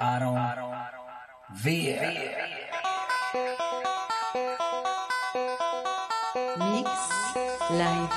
Aron Villa. Mix Live.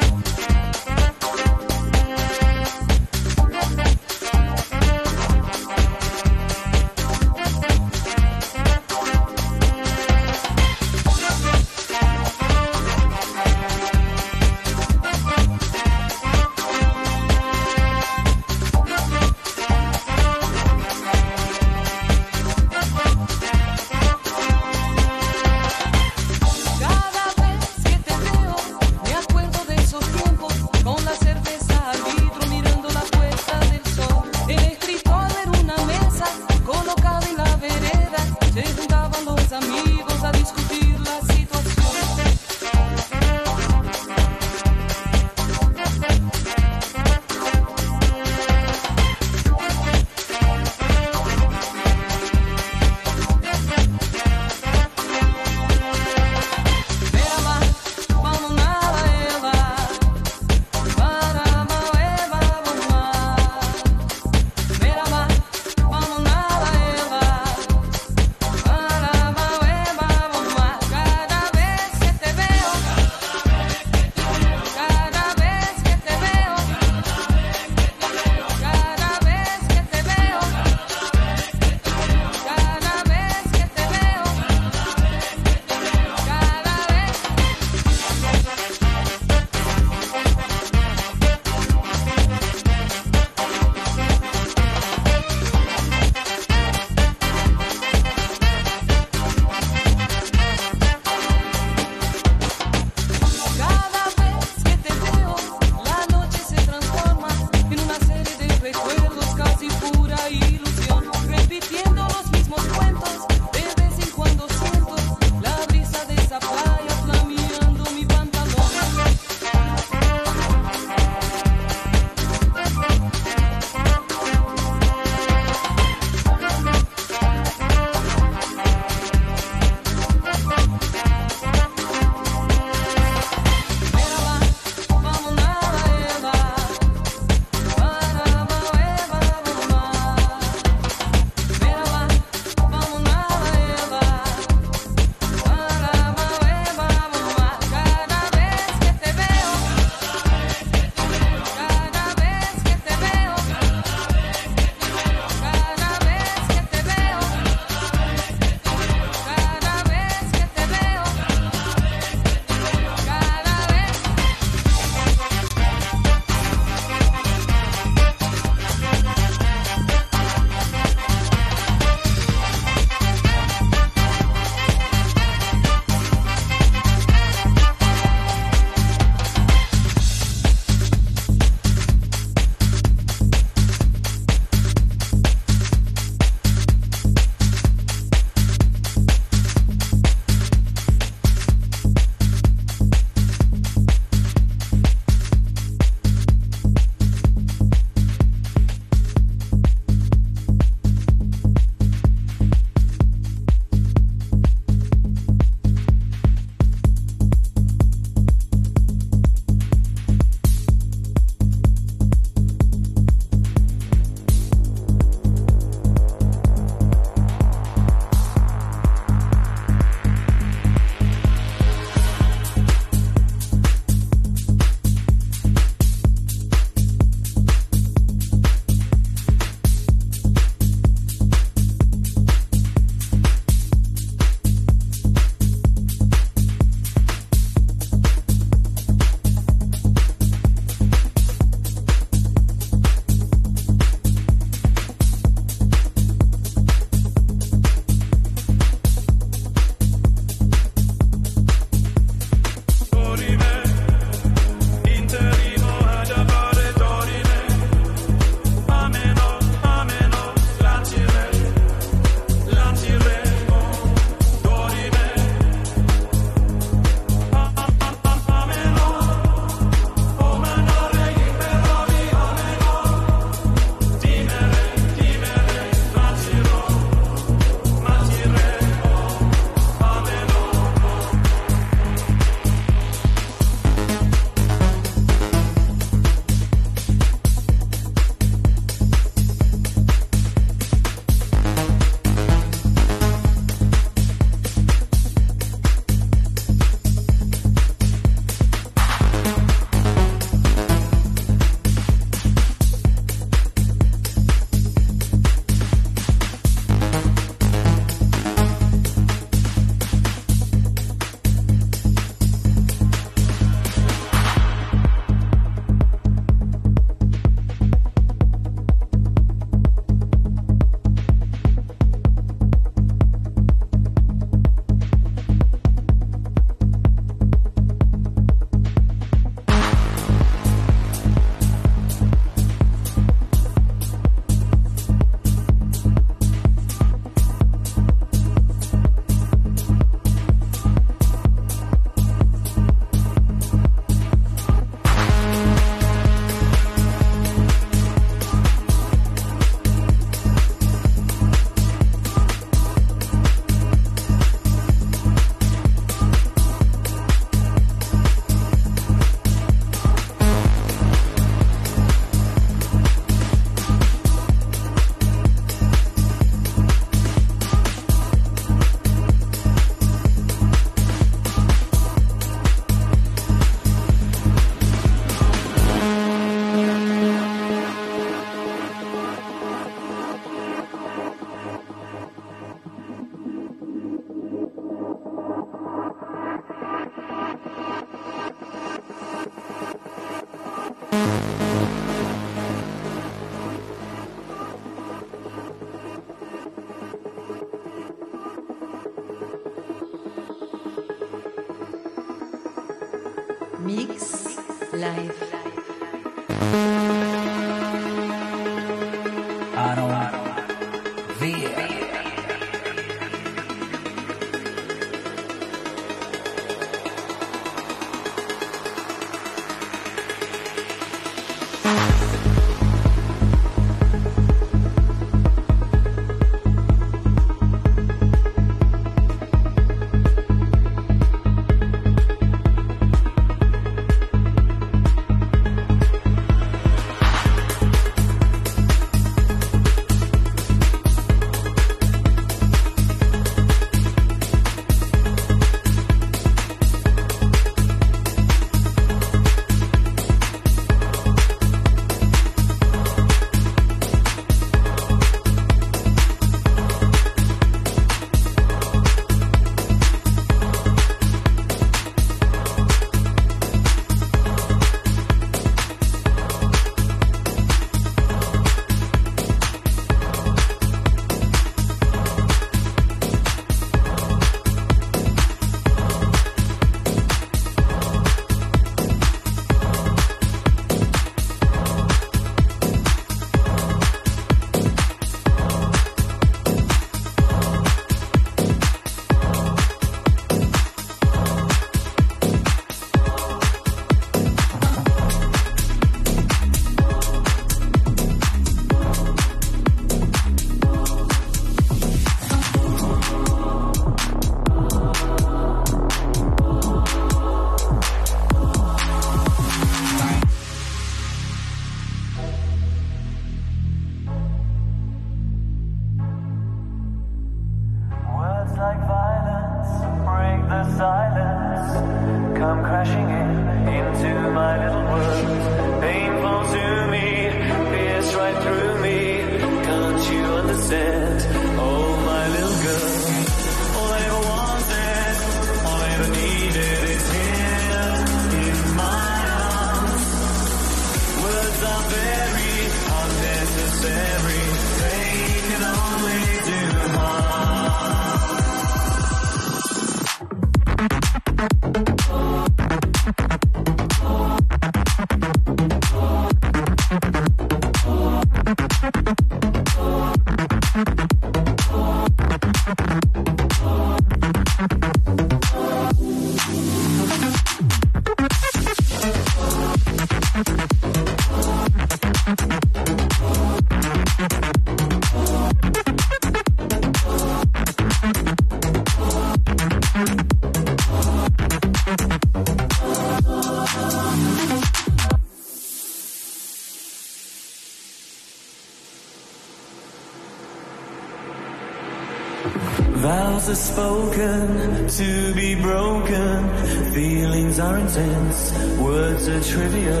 Spoken to be broken. Feelings are intense, words are trivial.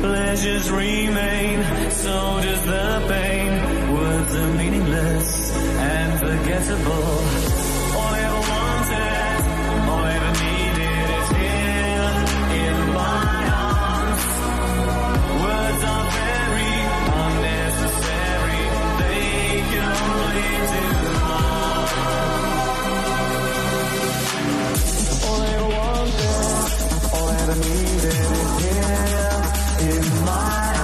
Pleasures remain, so does the needed here in my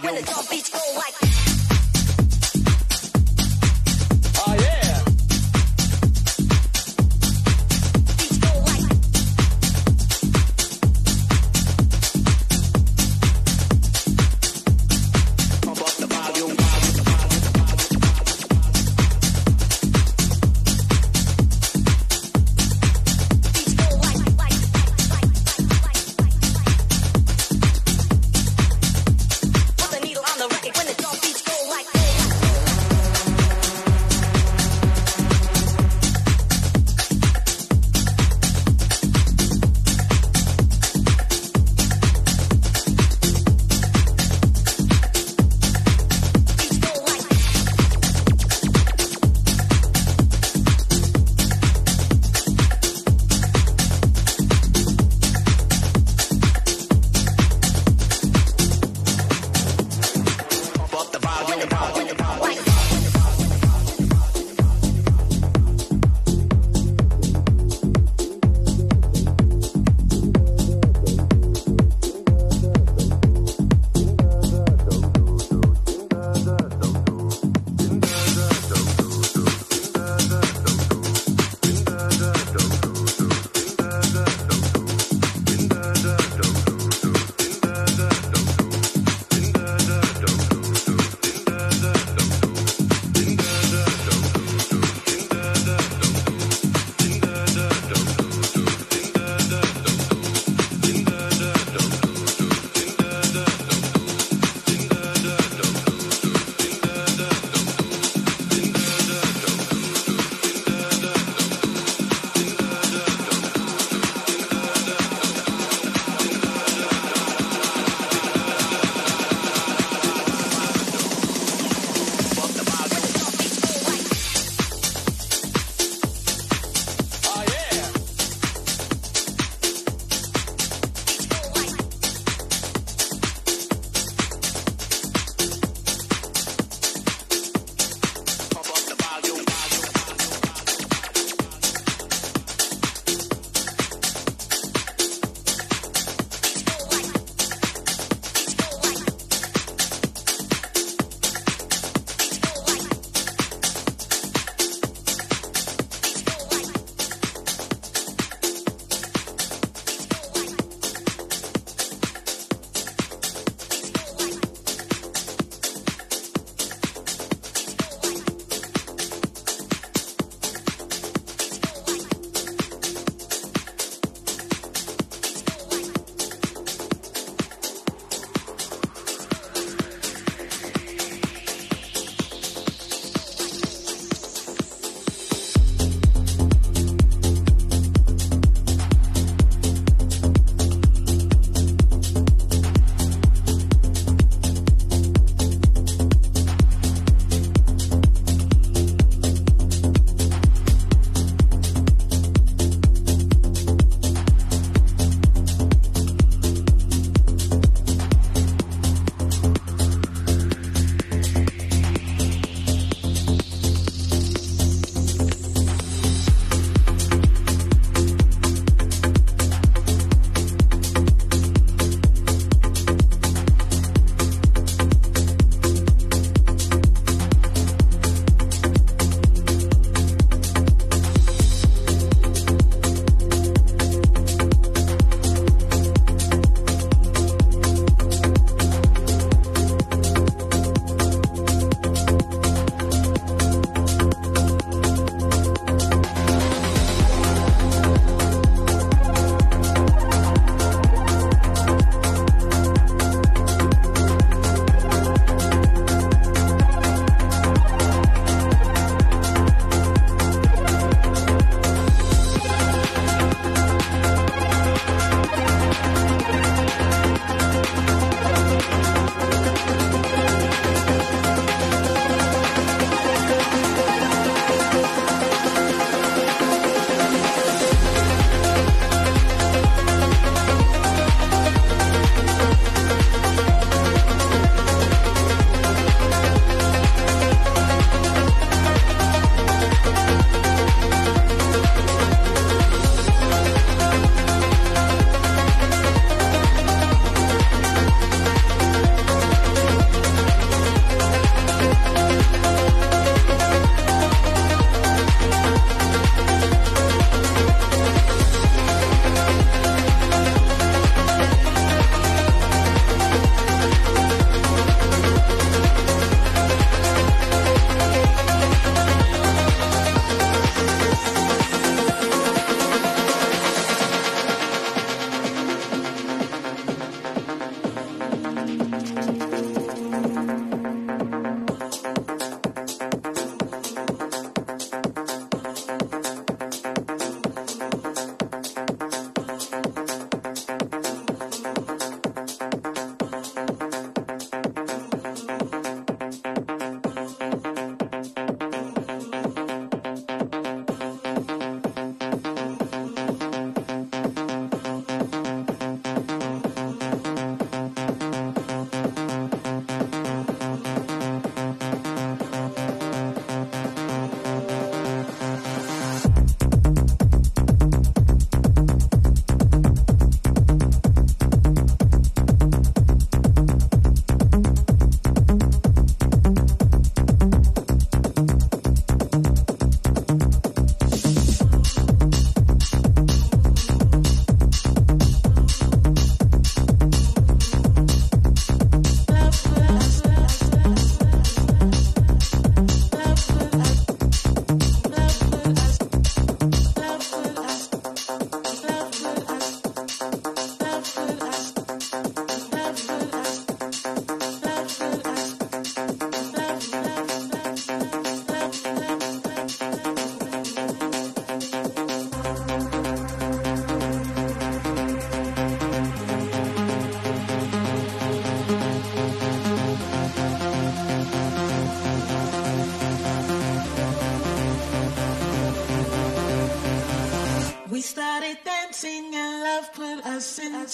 pump up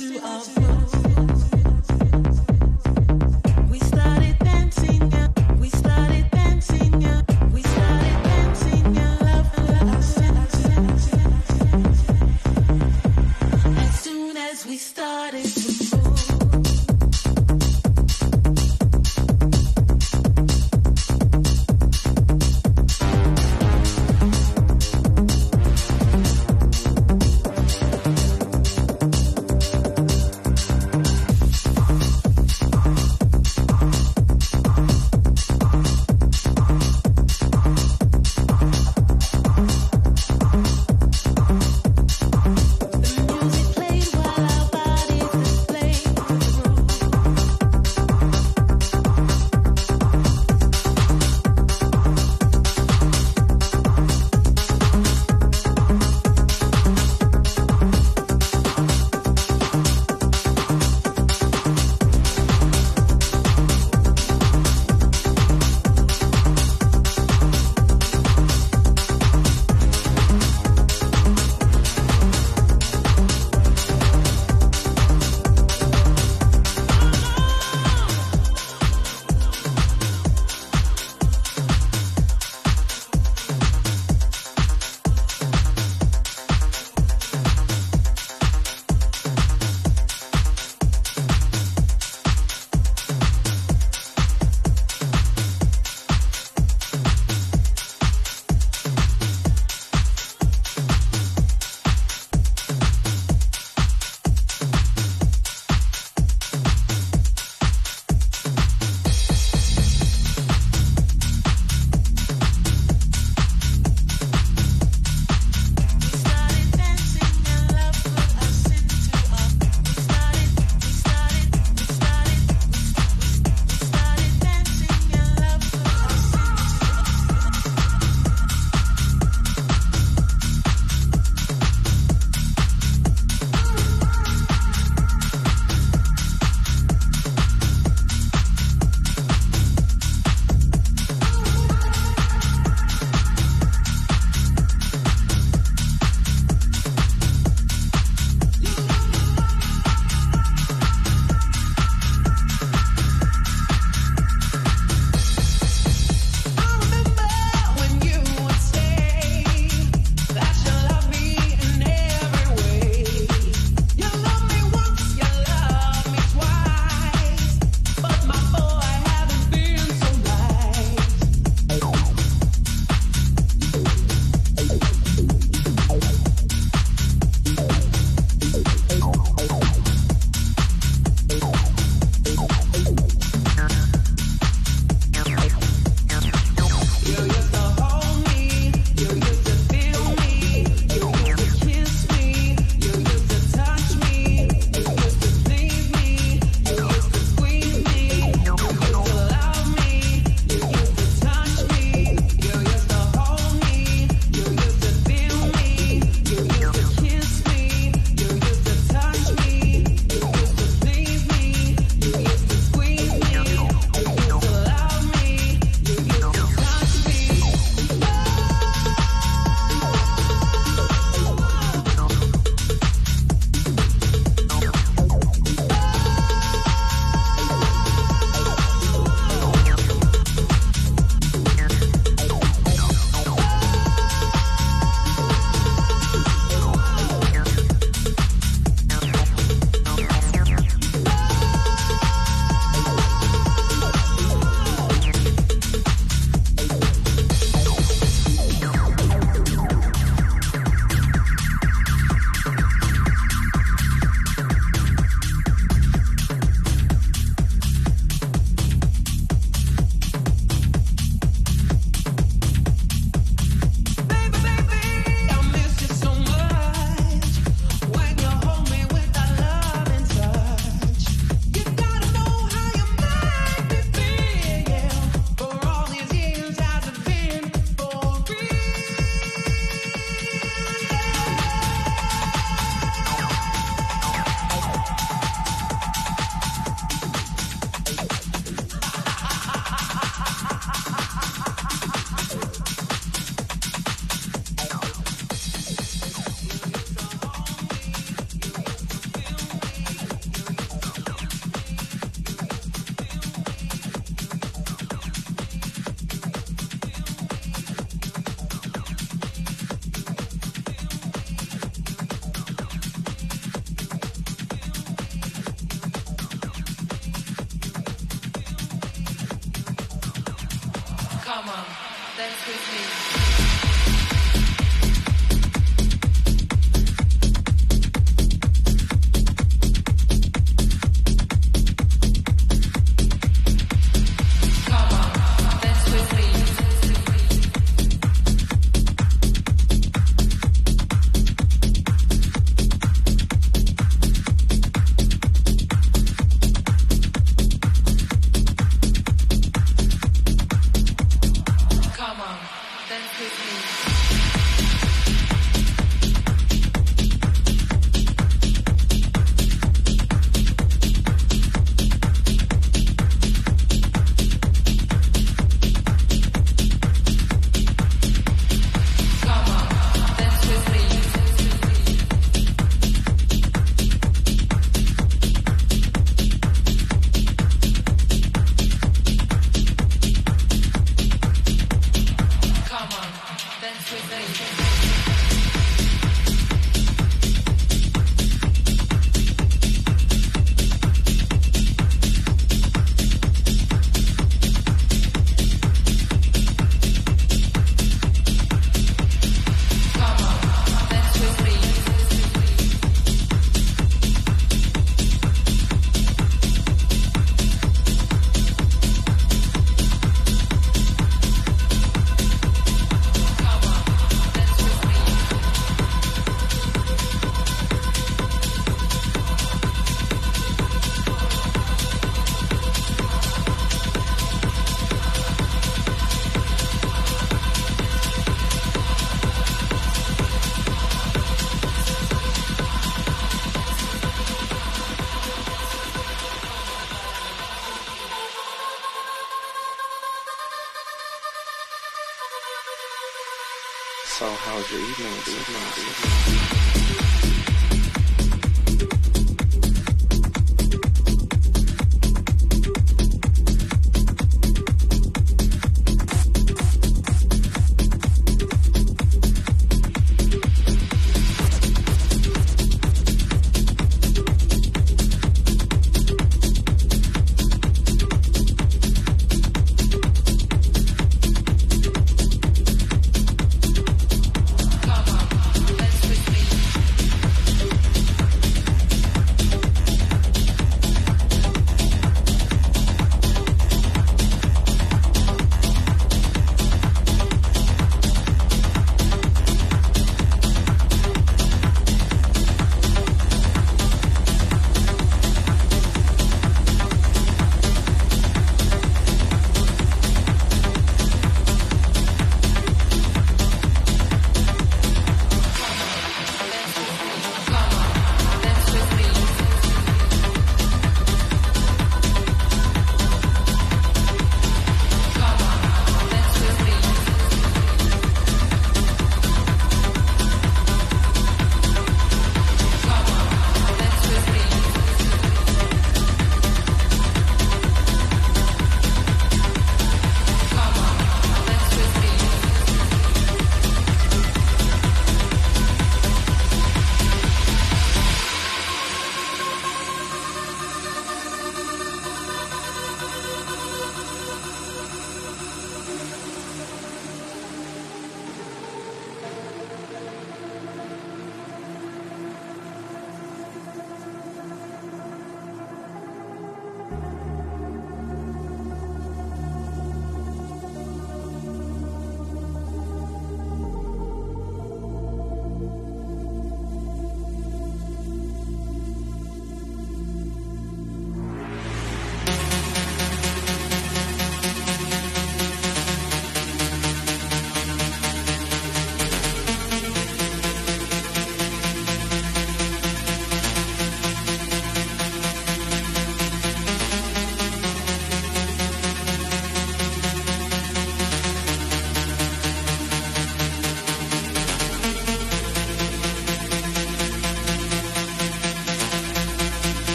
us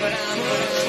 but I'm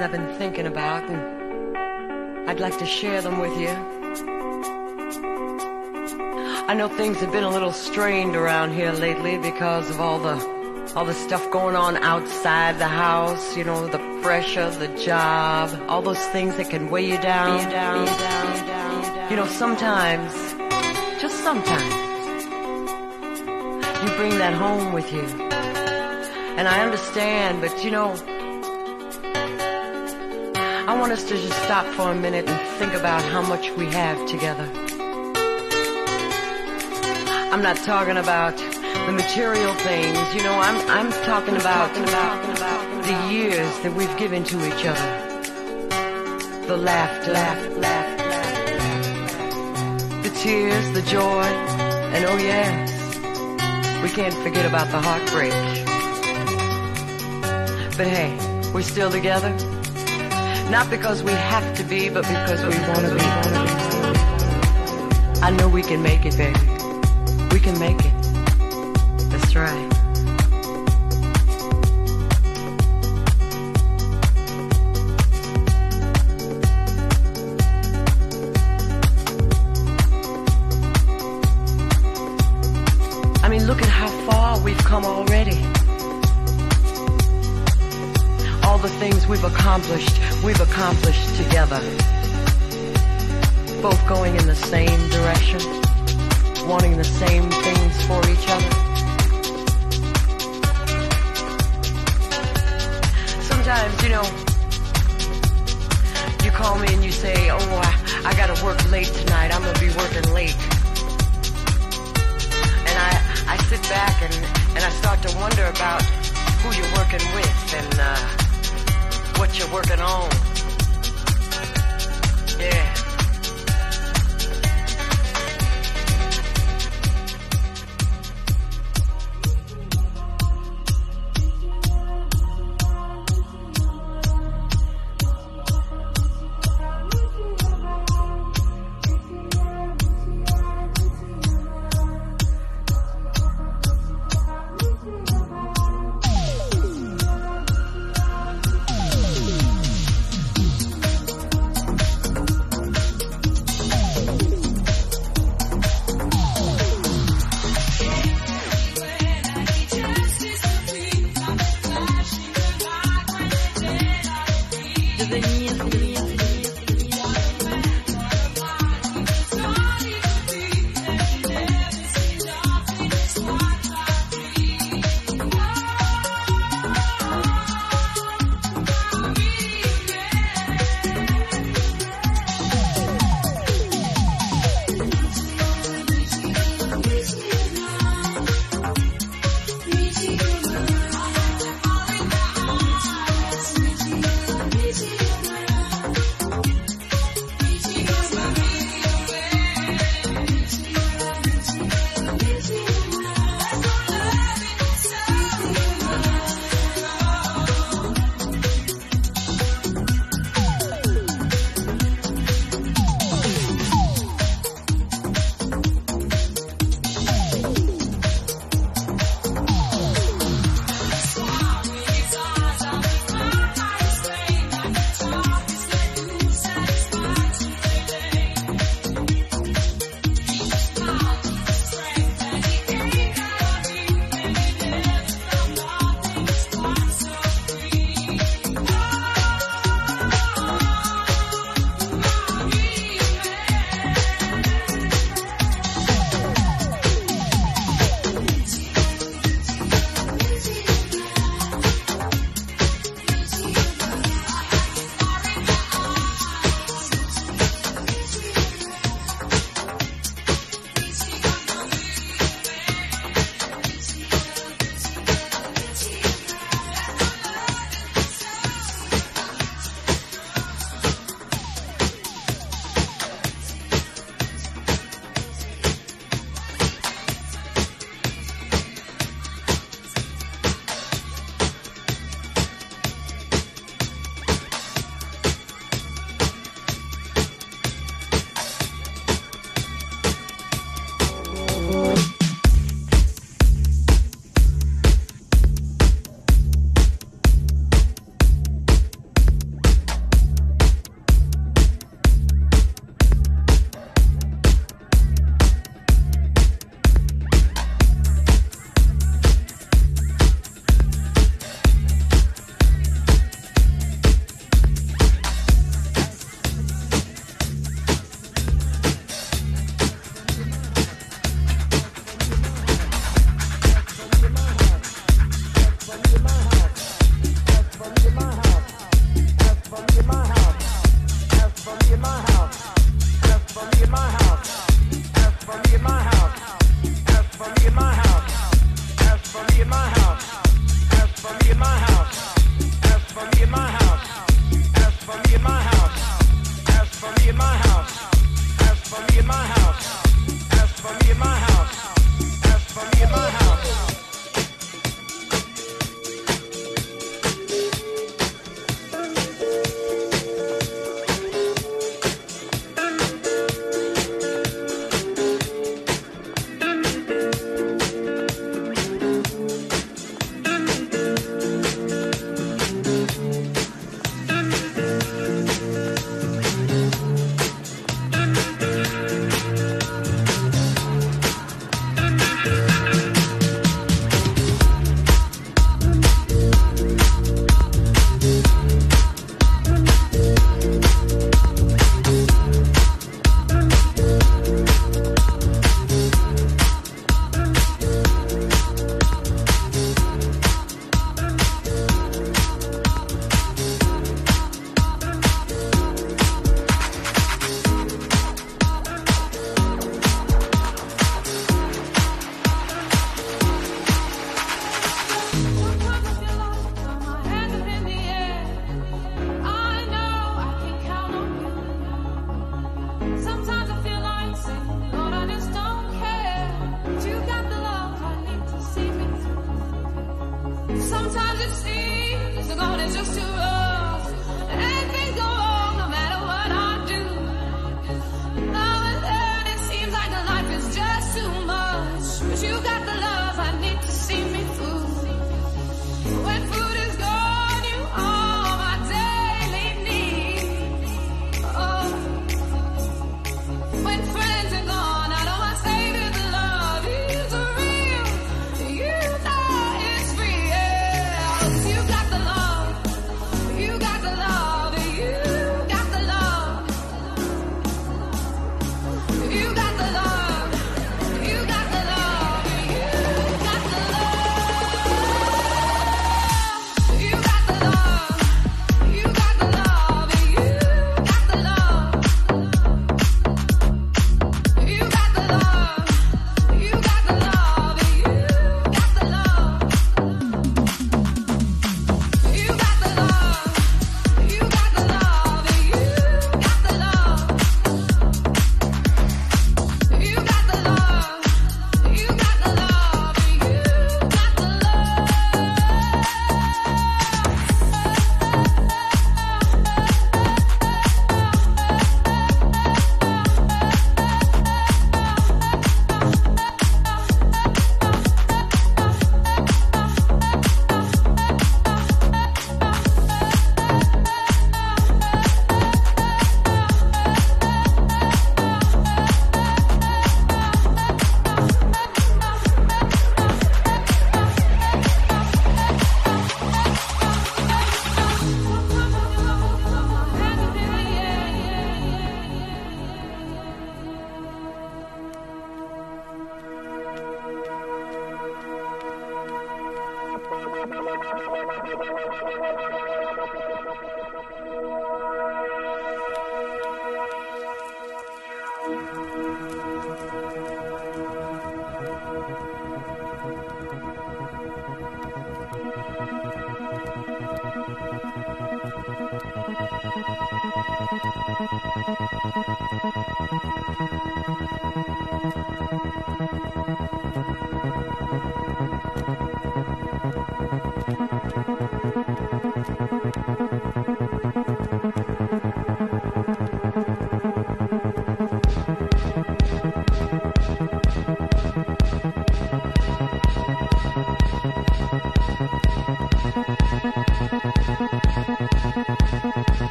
things I've been thinking about, and I'd like to share them with you. I know things have been a little strained around here lately because of all the all the stuff going on outside the house, you know, the pressure, the job, all those things that can weigh you down. You down, down, down, down. You know, sometimes, just sometimes, you bring that home with you. And I understand, but you know, want us to just stop for a minute and think about how much we have together. I'm not talking about the material things, you know, I'm I'm talking about, the years that we've given to each other. The laughter, laugh, laugh, laugh, the tears, the joy, and oh yes, we can't forget about the heartbreak. But hey, we're still together. Not because we have to be, but because we want to be. I know we can make it, baby. We can make it. That's right. I mean, look at how far we've come already. All the things we've accomplished, accomplished together. Both going in the same